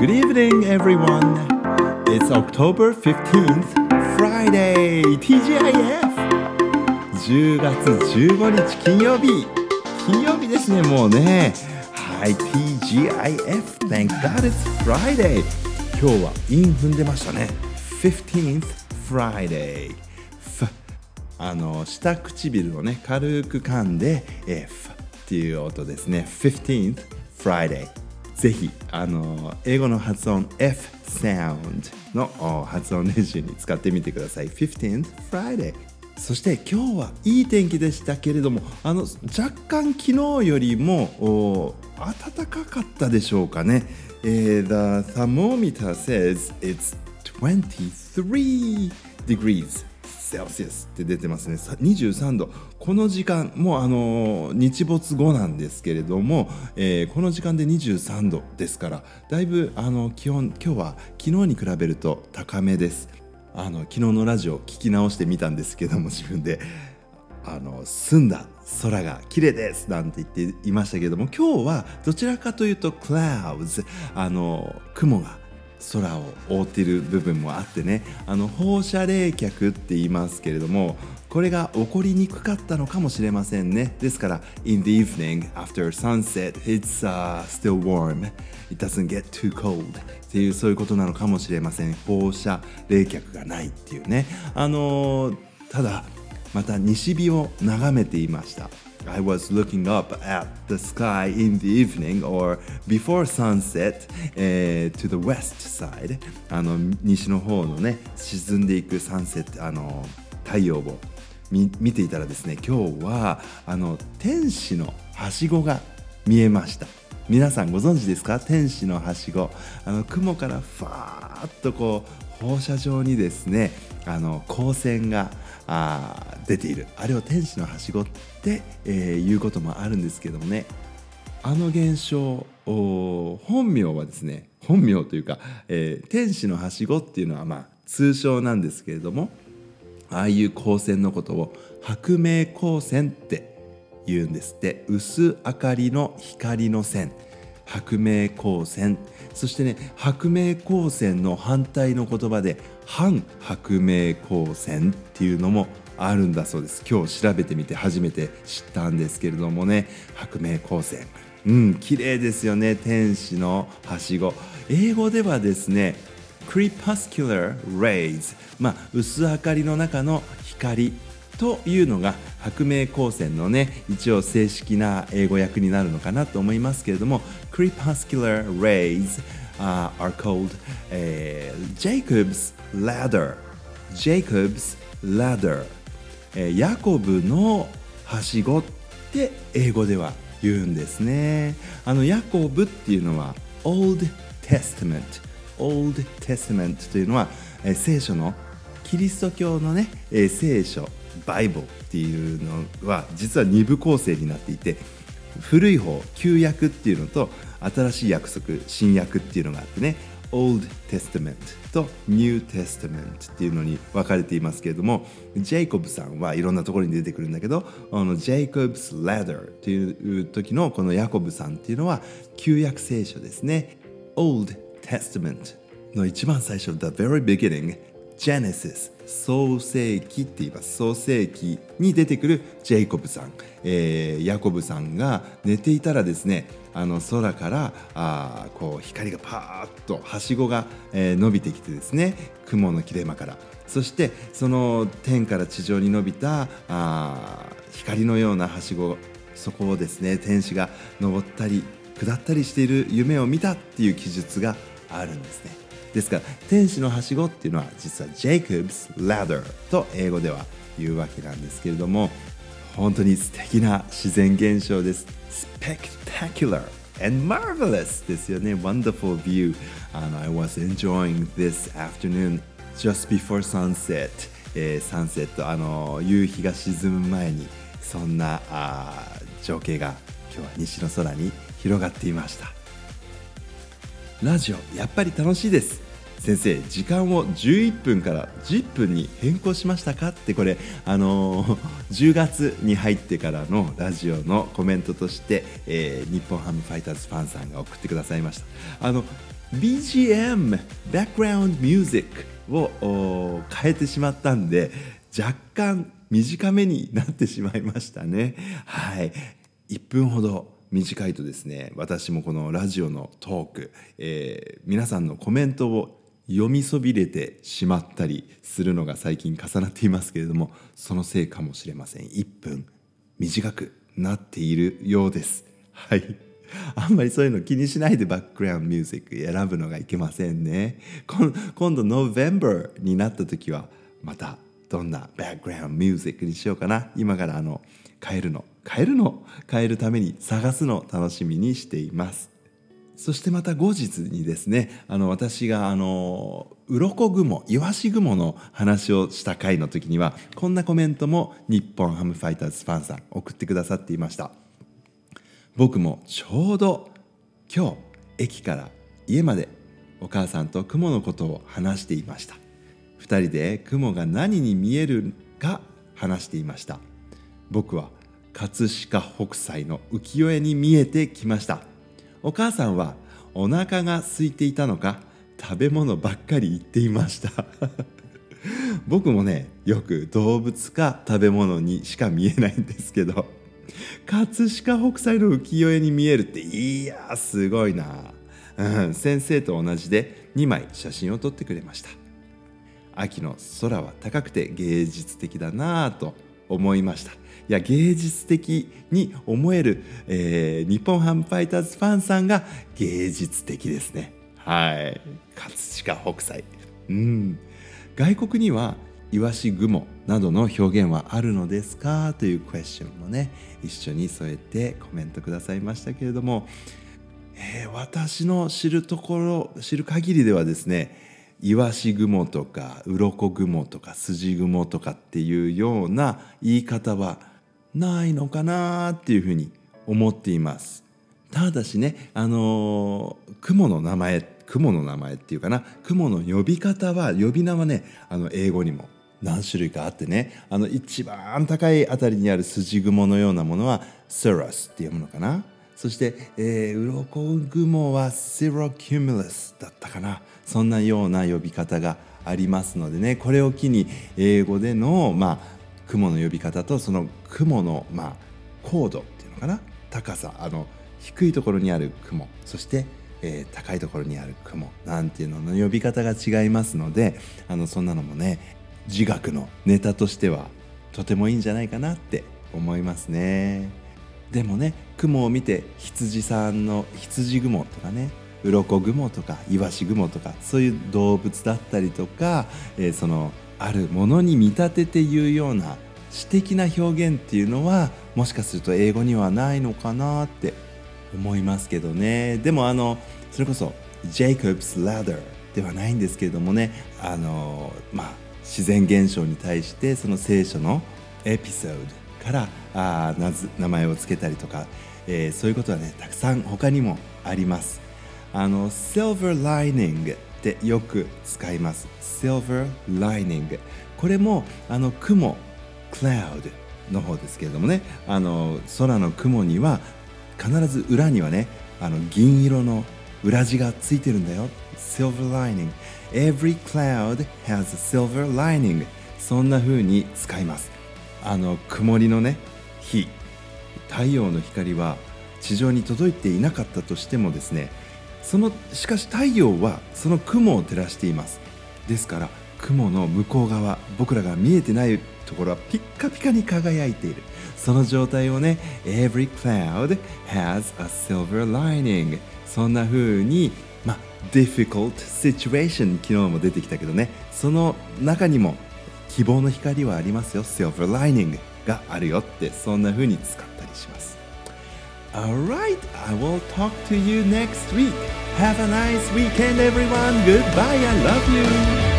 Good evening, everyone. It's October 15th, Friday, TGIF. 10月15日金曜日。金曜日ですね、もうね。はい、TGIF. Thank God it's Friday. 今日はイン踏んでましたね。15th Friday. あの下唇をね軽く噛んで F っていう音ですね 15th Friday ぜひあの英語の発音 F sound の発音練習に使ってみてください。15th Friday そして今日はいい天気でしたけれどもあの若干昨日よりも暖かかったでしょうかね、えー、The thermometer says it's 23 degrees セルシスって出てますね。23度。この時間もうあの日没後なんですけれども、えー、この時間で23度ですからだいぶあの気温今日は昨日に比べると高めです。あの昨日のラジオ聞き直してみたんですけども自分であの澄んだ空が綺麗ですなんて言っていましたけれども今日はどちらかというと clouds あの雲が空を覆っている部分もあってねあの放射冷却って言いますけれどもこれが起こりにくかったのかもしれませんね。ですから in the evening after sunset it's、uh, still warm. It doesn't get too cold. っていうそういうことなのかもしれません。放射冷却がないっていうね。あのー、ただまた西日を眺めていました。I was looking up at the sky in the evening or before sunset、uh, to the west side. あの西の方のね沈んでいくサンセットあの太陽を見見ていたらですね今日はあの天使のはしごが見えました。皆さんご存知ですか？天使のはしご。あの雲からファーッとこう放射状にですねあの光線があ出ている。あれを天使のはしごって、えー、言うこともあるんですけどもね。あの現象本名はですね本名というか、えー、天使のはしごっていうのはまあ通称なんですけれどもああいう光線のことを白明光線って言うんですって。薄明かりの光の線。白明光線。そしてね白明光線の反対の言葉で反白明光線っていうのもあるんだそうです。今日調べてみて初めて知ったんですけれどもね。白明光線うん綺麗ですよね。天使のはしご。英語ではですね crepuscular rays まあ薄明かりの中の光というのが白明光線のね一応正式な英語訳になるのかなと思いますけれども crepuscular rays、uh, are called、uh, Jacob's ladder. Jacob's ladder、ヤコブのはしごって英語では言うんですね。あのヤコブっていうのは Old Testament Old Testament というのは、聖書のキリスト教のね、聖書バイブルっていうのは実は2部構成になっていて古い方旧約っていうのと新しい約束新約っていうのがあってね Old Testament と New Testament っていうのに分かれていますけれどもジェイコブさんはいろんなところに出てくるんだけどあのジェイコブス・ラダーっていう時のこのヤコブさんっていうのは旧約聖書ですね。Old Testament の一番最初 The very beginning Genesis 創世記って言います。創世記に出てくるジェイコブさん、えー、ヤコブさんが寝ていたらですねあの空からあこう光がパーッとはしごが、えー、伸びてきてですね雲の切れ間から。そしてその天から地上に伸びたあ光のようなはしごそこをですね天使が登ったり下ったりしている夢を見たっていう記述があるんですね。ですから天使のはしごっていうのは実はジェイコブス・ラダーと英語では言うわけなんですけれども本当に素敵な自然現象です。スペクタキュラー And marvelous ですよね。Wonderful view. And I was enjoying this afternoon just before sunset. サンセット、あの夕日が沈む前に、そんなあ情景が今日は西の空に広がっていました。ラジオやっぱり楽しいです。先生時間を11分から10分に変更しましたか？ってこれあのー、10月に入ってからのラジオのコメントとして、えー、日本ハムファイターズファンさんが送ってくださいました。あの BGM バックグラウンドミュージックを変えてしまったんで若干短めになってしまいましたね。はい。1分ほど短いとですね私もこのラジオのトーク、えー、皆さんのコメントを読みそびれてしまったりするのが最近重なっていますけれどもそのせいかもしれません。1分短くなっているようです。はい。あんまりそういうの気にしないでバックグラウンドミュージック選ぶのがいけませんね。今度 November になった時はまたどんなバックグラウンドミュージックにしようかな。今からあの変えるの変えるの？変えるために探すの？を楽しみにしています。そしてまた後日にですねあの私があの鱗雲イワシ雲の話をした回の時にはこんなコメントも日本ハムファイターズファンさん送ってくださっていました。僕もちょうど今日駅から家までお母さんと雲のことを話していました。2人で雲が何に見えるか話していました。僕は葛飾北斎の浮世絵に見えてきました。お母さんはお腹が空いていたのか食べ物ばっかり言っていました。僕もねよく動物か食べ物にしか見えないんですけど葛飾北斎の浮世絵に見えるっていやすごいな、うん、先生と同じで2枚写真を撮ってくれました。秋の空は高くて芸術的だなぁと思いました。や芸術的に思える、えー、日本ハムファイターズファンさんが芸術的ですね。はい。葛飾北斎。うん。外国にはイワシ雲などの表現はあるのですか？というクエスチョンもね一緒に添えてコメントくださいましたけれども、えー、私の知るところ知る限りではですねイワシ雲とか鱗雲とか筋雲とかっていうような言い方はないのかなっていうふうに思っています。ただしねあの雲の名前雲の名前っていうかな雲の呼び方は呼び名はねあの英語にも何種類かあってねあの一番高いあたりにある筋雲のようなものはセラスって読むのかな。そして、えー、鱗雲はセロキュムラスだったかな。そんなような呼び方がありますのでねこれを機に英語での、まあ、雲の呼び方とその雲のまあ高度っていうのかな？高さあの低いところにある雲そして、えー、高いところにある雲なんていうのの呼び方が違いますのであのそんなのもね自学のネタとしてはとてもいいんじゃないかなって思いますね。でもね雲を見て羊さんの羊雲とかね鱗雲とかイワシ雲とかそういう動物だったりとか、えー、そのあるものに見立てて言うような詩的な表現っていうのはもしかすると英語にはないのかなって思いますけどね。でもあのそれこそジェイコブス・ラダーではないんですけれどもね。あのまあ自然現象に対してその聖書のエピソードからあ名前を付けたりとか、えー、そういうことはねたくさん他にもあります。あの Silver Lining ってよく使います。Silver Lining これもあの雲 Cloud の方ですけれどもね。あの空の雲には必ず裏にはねあの銀色の裏地がついてるんだよ。Silver Lining Every cloud has a silver lining そんな風に使います。あの曇りのね日。太陽の光は地上に届いていなかったとしてもですねそのしかし太陽はその雲を照らしています。ですから雲の向こう側僕らが見えてないところはピッカピカに輝いている。その状態をね Every cloud has a silver lining そんな風にまあ difficult situation 昨日も出てきたけどね。その中にも希望の光はありますよ。silver lining があるよってそんな風に使ったりします。Alright, I will talk to you next week. Have a nice weekend, everyone. Goodbye. I love you.